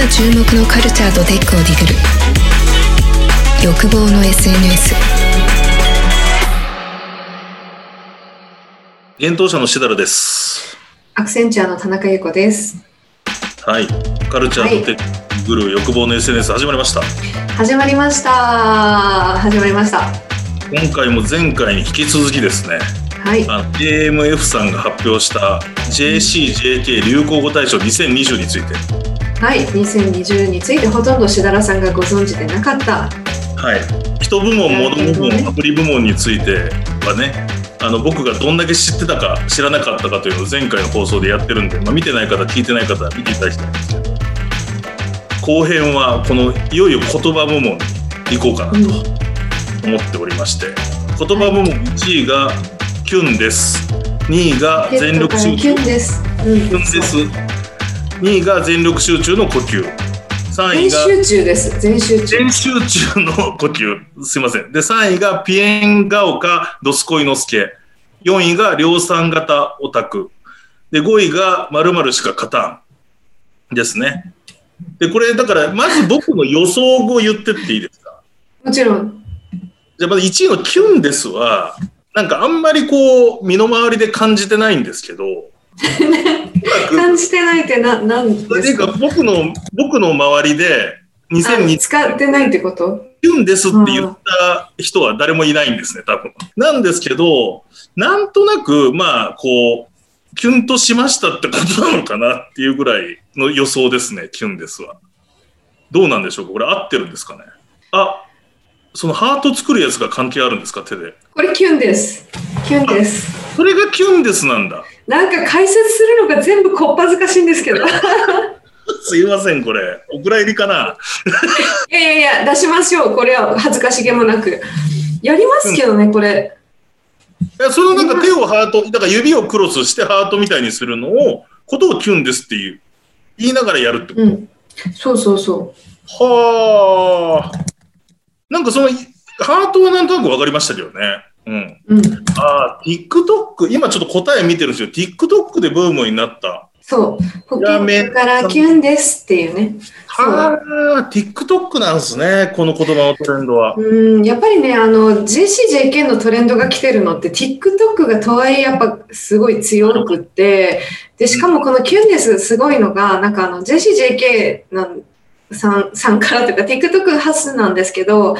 今注目のカルチャーとテックをディグる欲望の SNS 幻冬者のしだらです。アクセンチャーの田中優子です。はい。カルチャーとテックグル欲望の SNS 始まりました。始まりました。始まりました。今回も前回に引き続きですね、はい。AMF さんが発表した JCJK 流行語大賞2020について、はい。2020についてほとんどしだらさんがご存知でなかった。はい。人部門、物部門、アプリ部門についてはね、あの僕がどんだけ知ってたか知らなかったかというのを前回の放送でやってるんで、まあ、見てない方聞いてない方は見ていただきたいんですけど後編はこのいよいよ言葉部門に行こうかなうん。と思っておりまして言葉部門1位がキュンです2位が全力集中キュンです。うん。キュンです2位が全力集中の呼吸3位全が集中です。全集中。全集中の呼吸。すいません。で、3位がピエンガオカドスコイノスケ。4位が量産型オタク。で、5位が〇〇しか勝たん。ですね。で、これ、だから、まず僕の予想を言ってっていいですか？もちろん。じゃあ、まず1位のキュンですは、なんかあんまりこう、身の回りで感じてないんですけど、感じてないってな、なんでいうかですか僕の、僕の周りで、あ2020使ってないってこと？キュンですって言った人は誰もいないんですね、多分。なんですけど、なんとなく、まあ、こう、キュンとしましたってことなのかなっていうぐらいの予想ですね、キュンですは。どうなんでしょうか？これ合ってるんですかね？あ、そのハート作るやつが関係あるんですか？手で。これキュンです。キュンです。それがキュンですなんだ。なんか解説するのが全部こっぱずかしいんですけど。すいません、これ。お蔵入りかな？いやいやいや、出しましょう。これは恥ずかしげもなく。やりますけどね、これ。いやそのなんか手をハート、だから指をクロスしてハートみたいにするのを、ことをキュンですっていう、言いながらやるってこと？うん。そうそうそはあ。なんかその、ハートはなんとなく分かりましたけどね。うん。う。うん。ああ、TikTok、今ちょっと答え見てるんですよ。TikTok でブームになった。そう。呼やめ吸からキュンですっていうね。はあ、TikTok なんですね。この言葉のトレンドは。うん、やっぱりね、あの、JCJK のトレンドが来てるのって、TikTok がとはいえやっぱすごい強くって、で、しかもこのキュンですすごいのが、なんかあの、JCJK なんさんさんからというか、TikTok 発なんですけど、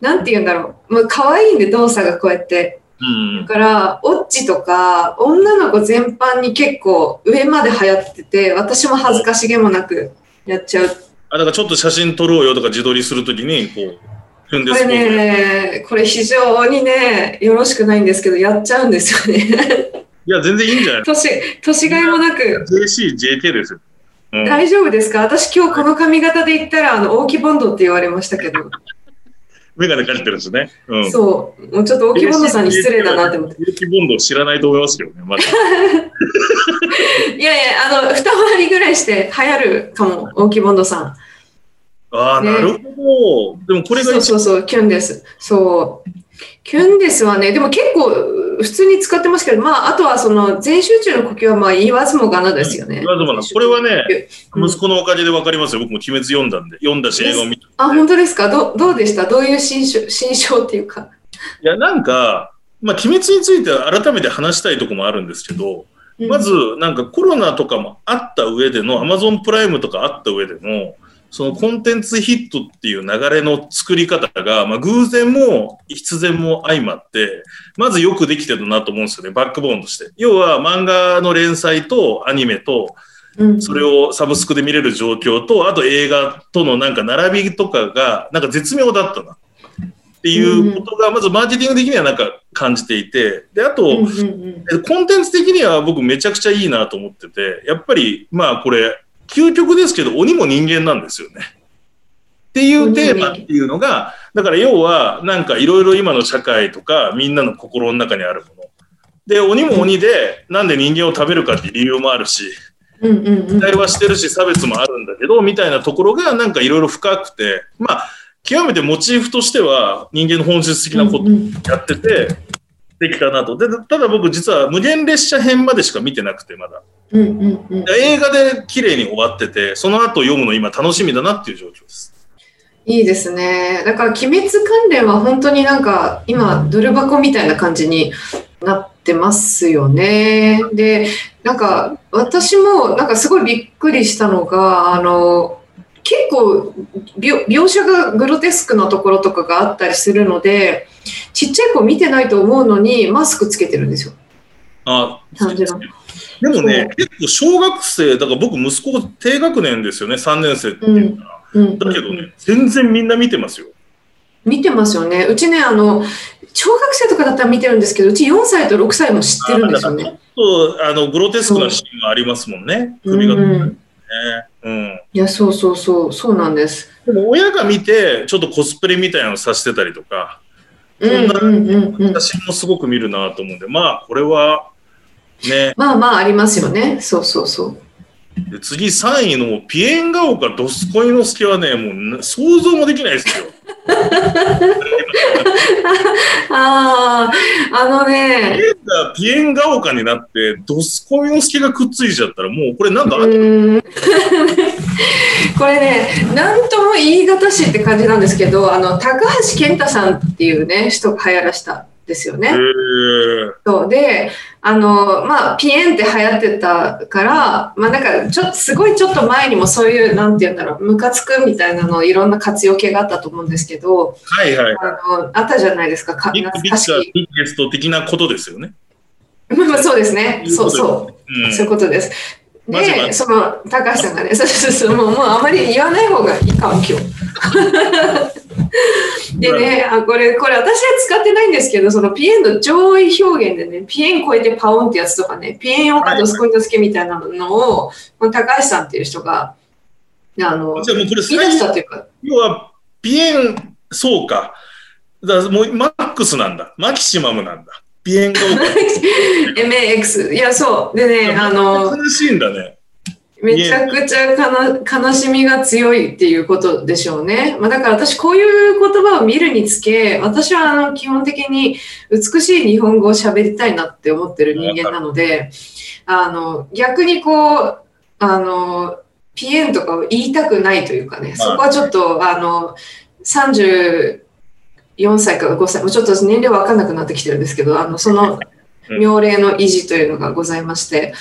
なんて言うんだろう。まあ、可愛いんで動作がこうやって。うんだ。から、オッチとか、女の子全般に結構上まで流行ってて、私も恥ずかしげもなくやっちゃう。あ、だからちょっと写真撮ろうよとか自撮りするときに、こう、これね、これ非常にね、よろしくないんですけど、やっちゃうんですよね。いや、全然いいんじゃない？年、年がいもなく。JCJK ですよ。うん。大丈夫ですか？私今日この髪型で言ったら、あの、大木ボンドって言われましたけど。メガネかけてるんですね。うん。そう。もうちょっと大木ボンドさんに失礼だなって思って。有機ボンドを知らないと思いますけどね、まだ。いやいや、あの、二回りぐらいして流行るかも、大木ボンドさん。ああ、ねなるほど。でもこれがそうそうそう、キュンです。そう。キュンですはね、でも結構普通に使ってますけど、まあ、あとはその全集中の呼吸はまあ言わずもがなですよね。言わずもがなこれはね、うん息子のおかげで分かりますよ。僕も鬼滅読んだんで、読んだし映画を見て。あ、本当ですか？どどうでした？どういう心象心象っていうか。いや、なんか、まあ、鬼滅については改めて話したいところもあるんですけど、うんまず、なんかコロナとかもあった上での、アマゾンプライムとかあった上での、そのコンテンツヒットっていう流れの作り方が、まあ、偶然も必然も相まって、まずよくできてるなと思うんですよね、バックボーンとして。要は漫画の連載とアニメと、うんそれをサブスクで見れる状況と、あと映画とのなんか並びとかが、なんか絶妙だったな。っていうことが、まずマーケティング的にはなんか感じていて、で、あと、コンテンツ的には僕めちゃくちゃいいなと思ってて、やっぱり、まあこれ、究極ですけど、鬼も人間なんですよね。っていうテーマっていうのが、だから要は、なんかいろいろ今の社会とか、みんなの心の中にあるもの。で、鬼も鬼で、なんで人間を食べるかって理由もあるし、期待はしてるし、差別もあるんだけど、みたいなところがなんかいろいろ深くて、まあ、極めてモチーフとしては人間の本質的なことやってて、できたなと。で、ただ僕実は無限列車編までしか見てなくて、まだ。うんうんうん。映画で綺麗に終わってて、その後読むの今楽しみだなっていう状況です。いいですね。だから、鬼滅関連は本当になんか、今、ドル箱みたいな感じになってますよね。で、なんか、私も、なんかすごいびっくりしたのが、あの、結構描、描写がグロテスクなところとかがあったりするので、ちっちゃい子見てないと思うのに、マスクつけてるんですよ。あ感じのでもね、結構小学生、だから僕息子低学年ですよね、3年生っていうから。うん。だけどね、全然みんな見てますよ。見てますよね。うちね、あの、小学生とかだったら見てるんですけど、うち4歳と6歳も知ってるんですよね。ちょっとあのグロテスクなシーンがありますもんね、首がね。うんうん。いや、そうそうそう、そうなんです。でも親が見て、ちょっとコスプレみたいなのさしてたりとか、うんうんうんうん。写真もすごく見るなと思うんで、まあ、これは、ね、まあまあありますよね。そうそうそう。で次3位のピエンガオカドスコイノスケはね、もうな想像もできないですよ。ああ、あのね、ピエンガオカになって、ドスコイノスケがくっついちゃったら、もうこれなんか、うーん これね、なんとも言い難しいって感じなんですけど、あの、高橋健太さんっていうね、人が流行らしたんですよね。えーそうで、あの、まあ、ピエンって流行ってたから、まあ、なんか、ちょっと、すごいちょっと前にもそういう、なんて言うんだろう、ムカつくみたいなの、いろんな活用系があったと思うんですけど、はいはい。あの、あったじゃないですか、かビッグビッ。グゲスト的なことですよね。まあまあ、そうですね。そうそう。うん。そういうことです。で、その高橋さんがね、そうそうそう、もうもうあまり言わない方がいいかも、今日。でね、あこれ、これ私は使ってないんですけど、そのピエンの上位表現でね、ピエン超えてパオンってやつとかね、ピエンオカドスコインドスケみたいなのを、この高橋さんっていう人が、あの、じゃあもうこれしたというか、要は、ピエン、そうか。だからもうマックスなんだ。マキシマムなんだ。ピエンが MAX。いや、そう。でね、あの、悲しいんだね。めちゃくちゃかな悲しみが強いっていうことでしょうね。まあ、だから私こういう言葉を見るにつけ、私はあの基本的に美しい日本語を喋りたいなって思ってる人間なので、あの逆にこう、あの、ピエンとかを言いたくないというかね、そこはちょっとあの、34歳から5歳、もうちょっと年齢わかんなくなってきてるんですけど、あの、その妙齢の維持というのがございまして、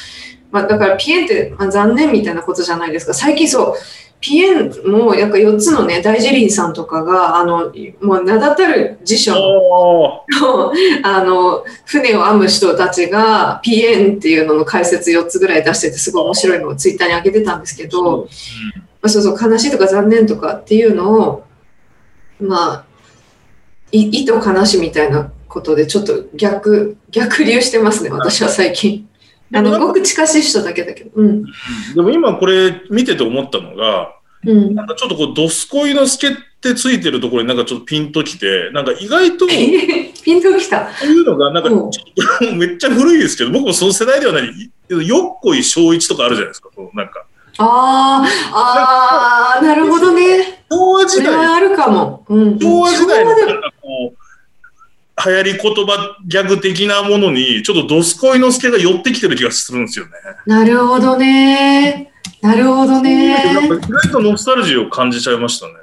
まあ、だからピエンって、まあ、残念みたいなことじゃないですか。最近そう、ピエンもやっぱ4つのね、大辞林さんとかが、あの、もう名だたる辞書のあの船を編む人たちがピエンっていうのの解説4つぐらい出しててすごい面白いのをツイッターに上げてたんですけど、まあ、そうそう悲しいとか残念とかっていうのをまあい意図悲しみたいなことでちょっと逆逆流してますね私は最近。あのごく近しい人だけだけど。うん。でも今これ見てて思ったのが、うん。なんかちょっとこう、ドスコイの助ってついてるところになんかちょっとピンときて、なんか意外と、こ ピンときた。ういうのがなんかちうんょっとめっちゃ古いですけど、僕もその世代ではない、よっこい小一とかあるじゃないですか、こうなんか。ああ、ああ、なるほどね。昭和時代、あるかも。うん。昭和時代のなんかこう、流行り言葉ギャグ的なものに、ちょっとドスコイの助が寄ってきてる気がするんですよね。なるほどね。なるほどね。か意外とノスタルジーを感じちゃいましたね。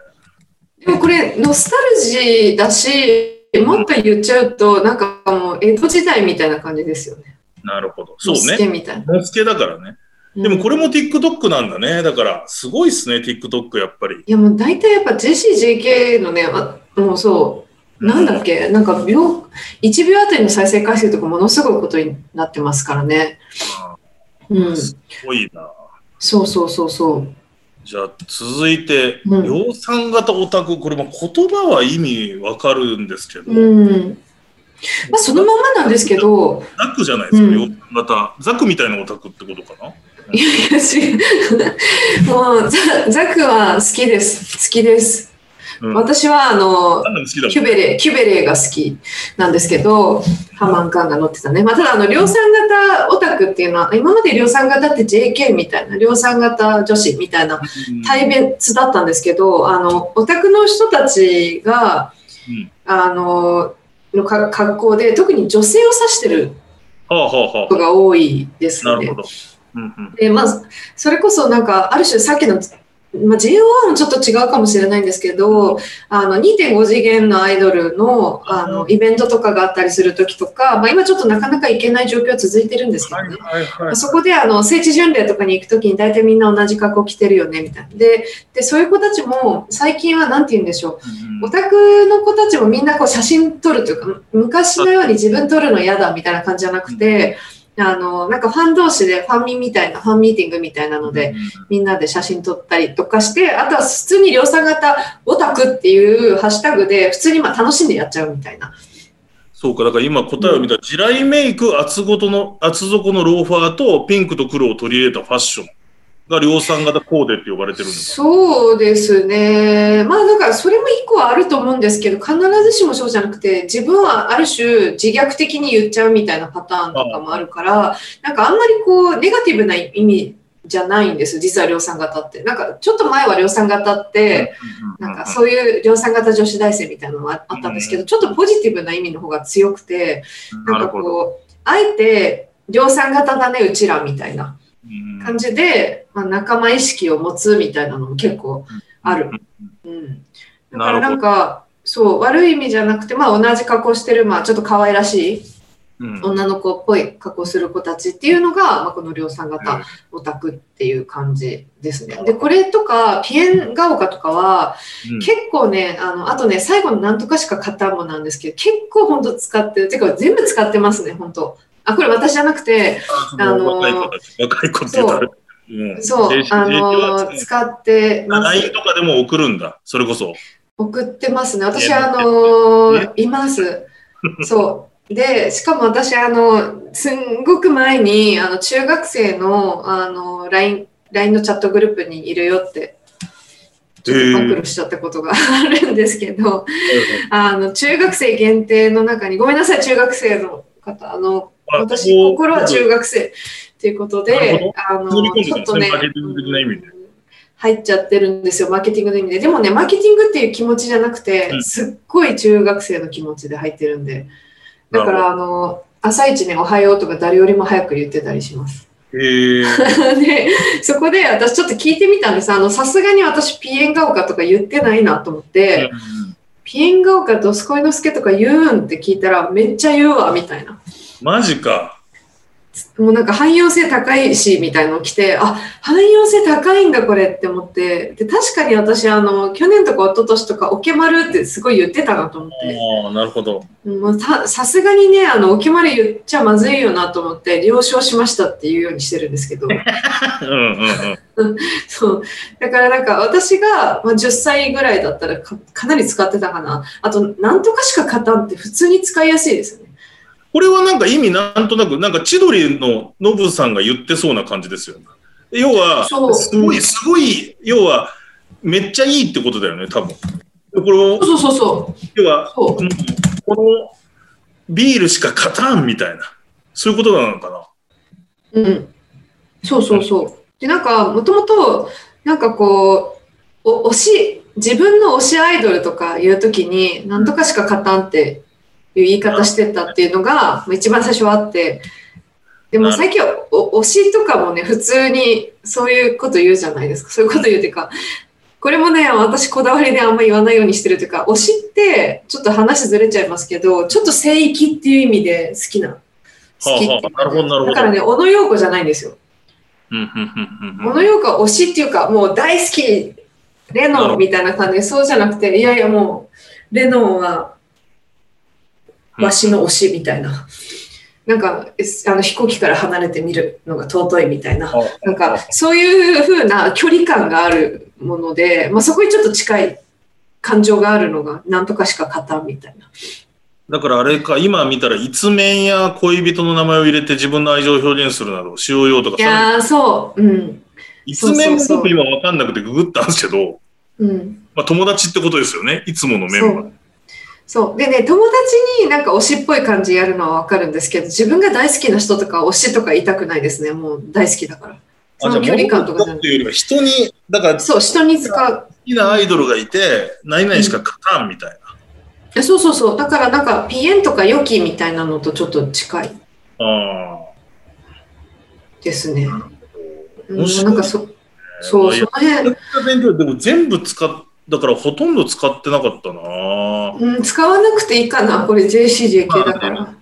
でもこれ、ノスタルジーだし、もっと言っちゃうと、なんかもう江戸時代みたいな感じですよね。なるほど。そうね。けみたいな。のすけだからね。でもこれも TikTok なんだね。だから、すごいっすね、TikTok やっぱり。いやもう大体やっぱ JCJK のね、あもうそう、なんだっけ、なんか秒、1秒あたりの再生回数とかものすごいことになってますからね。うん。すごいな。そうそうそうそう。じゃあ、続いて、うん量産型オタク。これも言葉は意味わかるんですけど、うん。まあそのままなんですけど、ザクじゃないですか、うん量産型。ザクみたいなオタクってことかな？いやいや。もうザ、ザクは好きです。好きです。うん。私はあの、キュベレー、キュベレーが好きなんですけど、ハマンカンが乗ってたね。まあ、ただ、あの、量産型オタクっていうのは、今まで量産型って JK みたいな、量産型女子みたいなうん対別だったんですけど、あの、オタクの人たちが、うんあの、のか格好で、特に女性を指してるはあはあはことが多いですあ。なねるほ。ど。うんうんで、まあ、それこそなんか、ある種さっきの、まあ、JO1 はちょっと違うかもしれないんですけど、あの、2.5次元のアイドルの、あの、イベントとかがあったりするときとか、まあ、今ちょっとなかなか行けない状況は続いてるんですけどね。はいはいまあそこであの聖地巡礼とかに行くときに大体みんな同じ格好着てるよねみたいな。ででそういう子たちも最近は何て言うんでしょうオタクの子たちもみんなこう写真撮るというか昔のように自分撮るの嫌だみたいな感じじゃなくてあのなんかファン同士でファンミみたいなファンミーティングみたいなのでみんなで写真撮ったりとかしてあとは普通に量産型オタクっていうハッシュタグで普通にまあ楽しんでやっちゃうみたいな。そうか、だから今答えを見たら、地雷メイク、厚ごとの、厚底のローファーとピンクと黒を取り入れたファッションが量産型コーデって呼ばれてるんですそうですね。まあだからそれも一個はあると思うんですけど、必ずしもそうじゃなくて、自分はある種自虐的に言っちゃうみたいなパターンとかもあるから、なんかあんまりこうネガティブな意味じゃないんです、実は量産型って。なんかちょっと前は量産型って、なんかそういう量産型女子大生みたいなのがあったんですけど、ちょっとポジティブな意味の方が強くて、なんるほど。こう、あえて量産型だね、うちらみたいな。うん感じで、まあ、仲間意識を持つみたいなのも結構ある。うん、だからなんかそう悪い意味じゃなくて、まあ、同じ格好してる、まあ、ちょっと可愛らしいうん。女の子っぽい格好する子たちっていうのが、まあ、この量産型オタクっていう感じですね。でこれとかピエンガオカとかはうん。結構ねあのあとね最後のなんとかしか型もなんですけど結構本当使ってる。てか全部使ってますね本当あこれ私じゃなくてあのあのー若い子たち、若い子って言ったら、うん。そう。あの使ってます。LINE とかでも送るんだ、それこそ。送ってますね。私、ねあのーいます。そう。で、しかも私、あの、すんごく前に、あの、中学生の、あの、LINE、LINE のチャットグループにいるよって、ちょっと暴露しちゃったことがあるんですけど、あの、中学生限定の中に、ごめんなさい、中学生の方、あの、あ私、心は中学生ということであの、ちょっとね入っちゃってるんですよ、マーケティングの意味で。でもね、マーケティングっていう気持ちじゃなくてう、んすっごい中学生の気持ちで入ってるんで。だから、あの、朝一ね、おはようとか誰よりも早く言ってたりします。へー で、そこで私ちょっと聞いてみたんです。あの、さすがに私ピエンガオカとか言ってないなと思って、ピエンガオカとスコイノスケとか言うん？って聞いたら、めっちゃ言うわ、みたいな。マジか。もうなんか汎用性高いしみたいなの来てあ汎用性高いんだこれって思ってで確かに私あの去年とか一昨年とか「オケマル」ってすごい言ってたなと思ってああ、なるほど。もうささすがにねあのオケマル言っちゃまずいよなと思って了承しましたっていうようにしてるんですけど うんうんうん。そうだからなんか私が、まあ、10歳ぐらいだったらかかなり使ってたかなあとなんとかしか勝たんって普通に使いやすいですよねこれはなんか意味なんとなく、なんか千鳥のノブさんが言ってそうな感じですよね。要は、そうすごい、すごい、要は、めっちゃいいってことだよね、多分。これを、そうそうそう要は、そうこのこのビールしか勝たんみたいな、そういうことなのかな。うん、そうそうそう。で、なんか、もともと、なんかこう、お推し、自分の推しアイドルとか言うときに、なんとかしか勝たんっていう言い方してたっていうのが、まあ一番最初はあって、でも最近はお推しとかもね、普通にそういうこと言うじゃないですか。そういうこと言うっていうか、これもね、私こだわりであんま言わないようにしてるというか、推しって、ちょっと話ずれちゃいますけど、ちょっと聖域っていう意味で好きな。好きっていうかはあはあなるほどなるほどだからね、小野陽子じゃないんですよ。小野陽子は推しっていうか、もう大好き、レノンみたいな感じで、そうじゃなくて、いやいやもう、レノンは、わしの推しみたいな。なんか、あの飛行機から離れて見るのが尊いみたいな。なんか、そういう風な距離感があるもので、まあ、そこにちょっと近い感情があるのが、なんとかしか勝たんみたいな。だからあれか、今見たら、一面や恋人の名前を入れて自分の愛情を表現するなど、使用用とかいやー、そう。うん。一面も僕今わかんなくてググったんですけど、うん。まあ、友達ってことですよね、いつものメンバー。そう。でね、友達になんか推しっぽい感じやるのはわかるんですけど、自分が大好きな人とか推しとか言いたくないですね。もう大好きだから。その距離感とかじゃない。いうよりは人に、だから好そう、人に使う。きなアイドルがいて、何々しか勝たんみたいな。えそうそうそう。だからなんか、ピエンとかヨキみたいなのとちょっと近いあですね。うんなんかそそう、その辺、勉強でも全部使っ、だからほとんど使ってなかったなうん、使わなくていいかな、これ JCJK だから。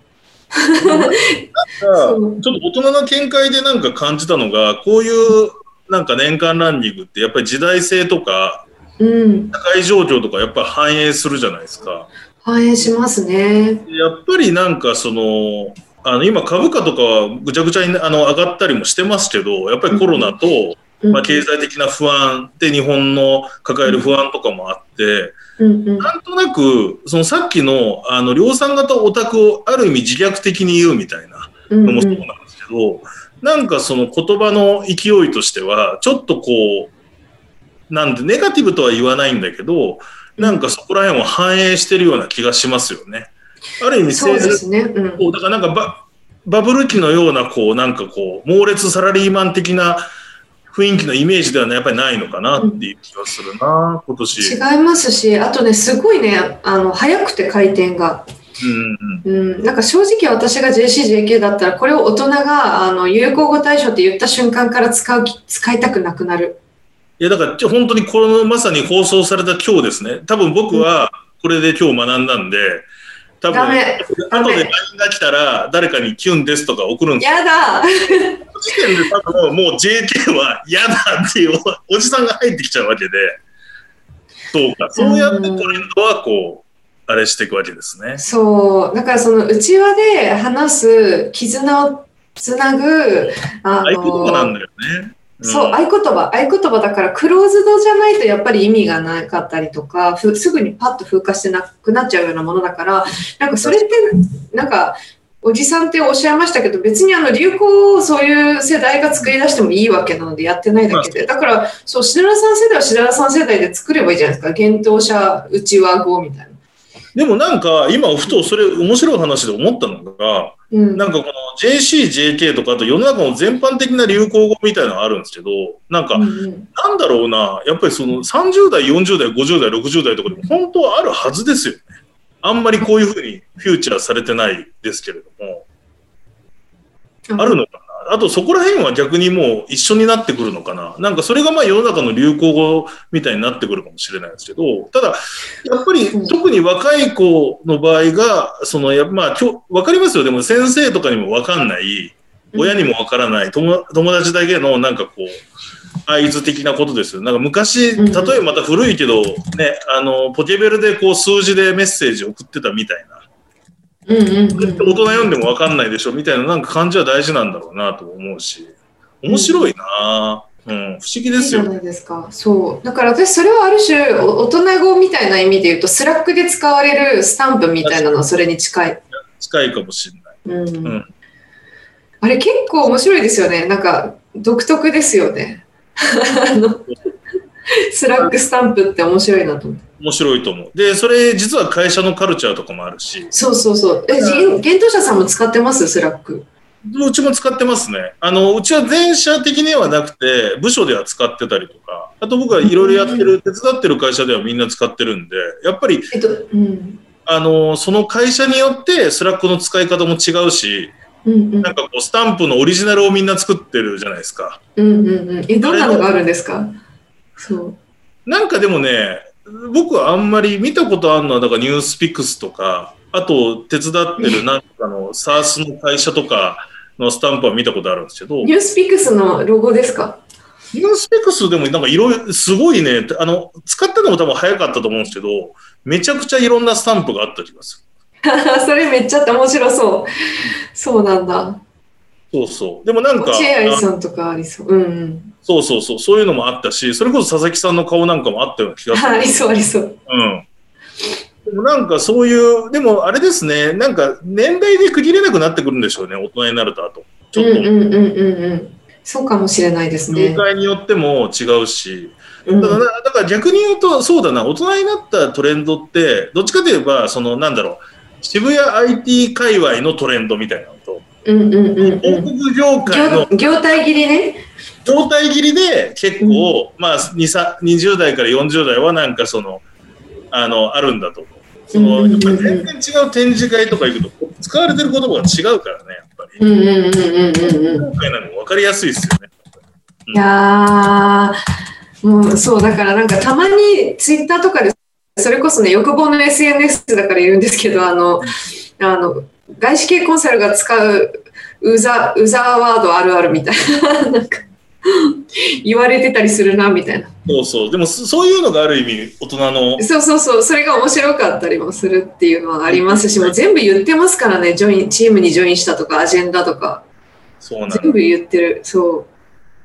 そうちょっと大人の見解でなんか感じたのが、こういうなんか年間ランニングってやっぱり時代性とか、うん、社会状況とかやっぱり反映するじゃないですか。反映しますね。やっぱりなんかその、あの今株価とかはぐちゃぐちゃにあの上がったりもしてますけど、やっぱりコロナと、うんまあ、経済的な不安で日本の抱える不安とかもあって、なんとなく、そのさっきの、あの、量産型オタクをある意味自虐的に言うみたいなうんのもそうなんですけど、なんかその言葉の勢いとしては、ちょっとこう、なんで、ネガティブとは言わないんだけど、なんかそこら辺を反映してるような気がしますよね。ある意味、そうですね。うん。だからなんかババブル期のような、こう、なんかこう、猛烈サラリーマン的な雰囲気のイメージではね、やっぱりないのかなっていう気がするな、今年。違いますし、あとね、すごいね、あの、早くて回転が。うんうんうん、なんか正直私が JCJK だったら、これを大人が、あの、有効語対象って言った瞬間から使うき、使いたくなくなる。いや、だから、本当にこのまさに放送された今日ですね。多分僕はこれで今日学んだんで、多分、後で LINE が来たら誰かにキュンですとか送るんですよ。やだ時点で多分もう JK は嫌だっていうおおじさんが入ってきちゃうわけで、そうか。そうやってトレンドはこう、あれしていくわけですね。そう、だからその内輪で話す、絆をつなぐ、あ合言葉なんの、だよね。そう、ん合言葉、合言葉だから、クローズドじゃないとやっぱり意味がなかったりとか、ふすぐにパッと風化してなくなっちゃうようなものだから、なんかそれって、なんか、おじさんっておっしゃいましたけど、別にあの流行をそういう世代が作り出してもいいわけなのでやってないだけで、だから、そう、しだらさん世代はしだらさん世代で作ればいいじゃないですか。幻冬者内輪語みたいな。でもなんか今ふとそれ面白い話で思ったのが、うん。なんかこの JC、JK とかあと世の中の全般的な流行語みたいなのがあるんですけど、なんかなんだろうな、やっぱりその30代、40代、50代、60代とかでも本当はあるはずですよね。あんまりこういうふうにフューチャーされてないですけれども、あるのかな？あとそこら辺は逆にもう一緒になってくるのかな。なんかそれがまあ世の中の流行語みたいになってくるかもしれないですけど、ただ、やっぱりうん特に若い子の場合が、そのやまあ今日、わかりますよ。でも先生とかにもわかんない、親にもわからない友友達だけのなんかこう合図的なことですよ。なんか昔、うん例えばまた古いけど、ね、あの、ポケベルでこう数字でメッセージ送ってたみたいな。うんうんうん大人読んでもわかんないでしょみたいななんか感じは大事なんだろうなと思うし、面白いなうん、不思議ですよいいじゃ。ないですか。そう。だから私、それはある種、お大人語みたいな意味で言うと、 Slack で使われるスタンプみたいなのはそれに近い。近いかもしれない。うん。うんあれ結構面白いですよね。なんか、独特ですよね。 Slack スタンプって面白いなと思って。面白いと思う。で、それ実は会社のカルチャーとかもあるし、そうそうそう。え、う幻冬舎さんも使ってます？ Slack。うちも使ってますね。あの、うちは全社的にはなくて、部署では使ってたりとか、あと僕はいろいろやってる、手伝ってる会社ではみんな使ってるんで、やっぱり、えっと、うん。あの、その会社によって Slack の使い方も違うし、うんうんなんかこう、スタンプのオリジナルをみんな作ってるじゃないですか。うんうんうん。え、どんなのがあるんですか？そう。なんかでもね、僕はあんまり見たことあるのは、だから NewsPicks とか、あと手伝ってる なんかの SaaS の会社とかのスタンプは見たことあるんですけど、ニニュースピックスのロゴですか？ュースピックスでもなんかいろいろ、すごいね、あの、使ったのも多分早かったと思うんですけど、めちゃくちゃいろんなスタンプがあった気がす それめっちゃ面白そう。そうなんだ。る。そうそう。でもなんか、落合あさんとかありそう。うんうん。そうそうそう、そういうのもあったし、それこそ佐々木さんの顔なんかもあったような気がする。ありそうありそう。うん。でもなんかそういう、でもあれですね、なんか年代で区切れなくなってくるんでしょうね、大人になるとあと。ちょっと、うんうんうんうんうん。そうかもしれないですね業。界によっても違うし、うんだからだから逆に言うと、そうだな、大人になったトレンドって、どっちかといえば、そのなんだろう、渋谷 IT 界隈のトレンドみたいなうんうんうんうん。広告業界の業業態切りね。状態切りで結構、まあ2さ20代から40代はなんかその、あの、あるんだと思う。その、うんうんうんやっぱり全然違う展示会とか行くと、使われてる言葉が違うからね、やっぱり。うんうんうんうんうんうん。今回なんか分かりやすいですよね。いやー、もうそう、だからなんかたまにツイッターとかで、それこそね、欲望の SNS だから言うんですけど、あの、あの、外資系コンサルが使うウザ、ウザーワードあるあるみたいな、なんか、言われてたりするな、みたいな。そうそう。でも、そそういうのがある意味、大人の、そうそうそう、それが面白かったりもするっていうのはありますし、もう全部言ってますからね、ジョイン、チームにジョインしたとか、アジェンダとか、そうなん全部言ってる。そう。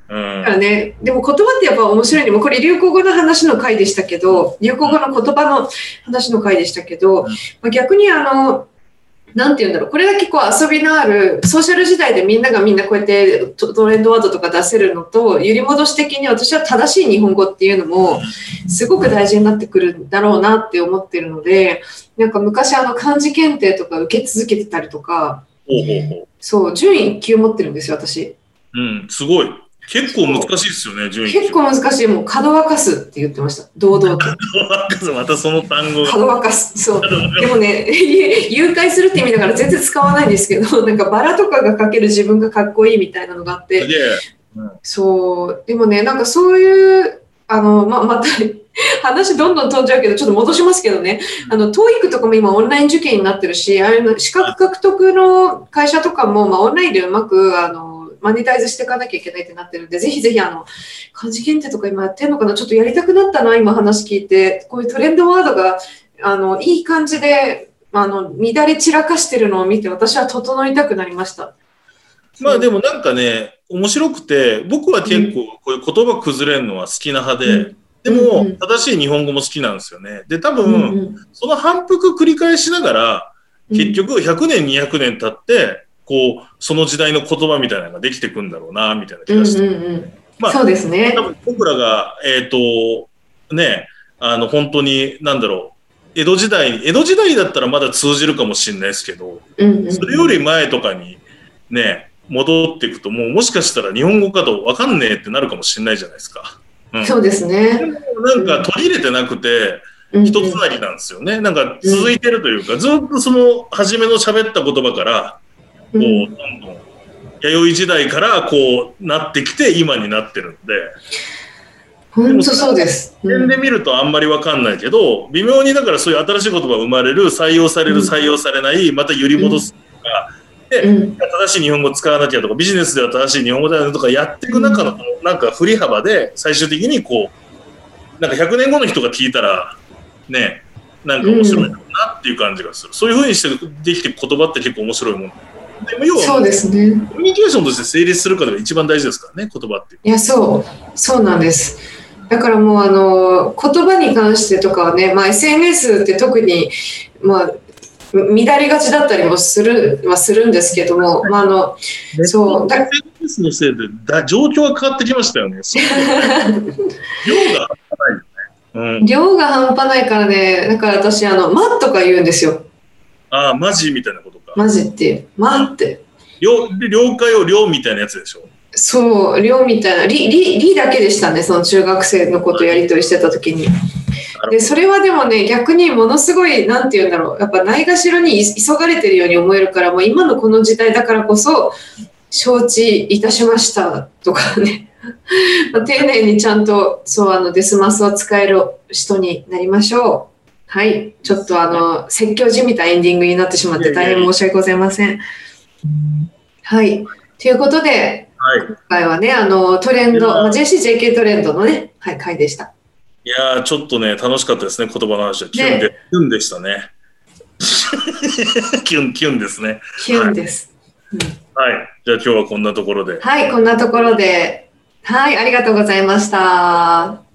うんだからね、でも言葉ってやっぱ面白いね。もうこれ流行語の話の回でしたけど、流行語の言葉の話の回でしたけど、うんまあ、逆にあの、なんて言うんだろう、これだけこう遊びのある、ソーシャル時代でみんながみんなこうやってトトレンドワードとか出せるのと、揺り戻し的に私は正しい日本語っていうのも、すごく大事になってくるんだろうなって思ってるので、なんか昔あの漢字検定とか受け続けてたりとか、そう、順位1級持ってるんですよ、私。う。うん、すごい。結構難しいですよね、順位。結構難しい。もう、角沸かすって言ってました。堂々と。またその単語が。角沸かす。そう。でもね、誘拐するって意味だから全然使わないんですけど、なんかバラとかが描ける自分がかっこいいみたいなのがあって、で、そう。でもね、なんかそういう、あの、ま、また、話どんどん飛んじゃうけど、ちょっと戻しますけどね、あの、TOEIC とかも今オンライン受験になってるし、あの資格獲得の会社とかも、まあ、オンラインでうまく、あの、マネタイズしていかなきゃいけないってなってるんで、ぜひぜひ、あの、漢字検定とか今やってんのかな？ちょっとやりたくなったな、今話聞いて。こういうトレンドワードが、あの、いい感じで、あの、乱れ散らかしてるのを見て、私は整いたくなりました。まあでもなんかね、面白くて、僕は結構こういう言葉崩れるのは好きな派で、うんでうんもうん正しい日本語も好きなんですよね。で、多うんう分、んその反復繰り返しながら、うん結局100年、200年経って、こう、その時代の言葉みたいなのができてくんだろうな、みたいな気うんうんがして。うんまあそうですね多。分僕らが、えっ、と、ね、あの、本当に、なんだろう、江戸時代に、江戸時代だったらまだ通じるかもしれないですけど、うんうんうんそれより前とかにね、戻っていくと、もうもしかしたら日本語かと分かんねえってなるかもしれないじゃないですか。うん、そうですね。なんか取り入れてなくて、うんうん一つなぎなんですよね。なんか続いてるというか、ずっとその初めの喋った言葉から、こう、うんどんどん、弥生時代からこうなってきて今になってるんで、本当そうです。う点ん。で見るとあんまり分かんないけど、微妙にだからそういう新しい言葉が生まれる、採用される、うん。採用されない、また揺り戻すとか、で、うん。正しい日本語使わなきゃとか、ビジネスでは正しい日本語だよねとかやっていく中の、なんか振り幅で、最終的にこう、なんか100年後の人が聞いたら、ね、なんか面白いなっていう感じがする。そういうふうにしてできていく言葉って結構面白いもん。でも要は、そうですね。コミュニケーションとして成立するかが一番大事ですからね、言葉っていや、そう、そうなんです。だからもう、あの、言葉に関してとかはね、まあ、SNS って特に、まあ、乱れがちだったりもするはするんですけども、まあ、あの、そうだ SNS のせいでだ状況が変わってきましたよね。量が半端ないよね。うん。量が半端ないからね、だから私、あの、まとか言うんですよ。ああ、マジみたいなことか。マジって、まって。了了解を量みたいなやつでしょ？そう、量みたいな、り、り、りだけでしたね、その中学生の子とやり取りしてた時に。で、それはでもね、逆にものすごい、なんて言うんだろう、やっぱないがしろに急がれてるように思えるから、もう今のこの時代だからこそ、承知いたしましたとかね、ま あ丁寧にちゃんと、そう、あの、デスマスを使える人になりましょう。はい。ちょっとあの、説教じみたエンディングになってしまって大変申し訳ございません。はい。ということで、はい。今回はね、あの、トレンド、まあ JCJK トレンドのね、はい、回でした。いやー、ちょっとね、楽しかったですね、言葉の話は。キュンで、キュンでしたね。キュン、キュンですね。キュンです。はい。じゃあ今日はこんなところで。はい、こんなところで、はい、ありがとうございました。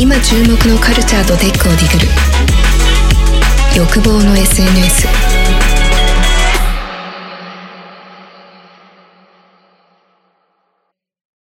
今注目のカルチャーとテックをディグる。欲望の SNS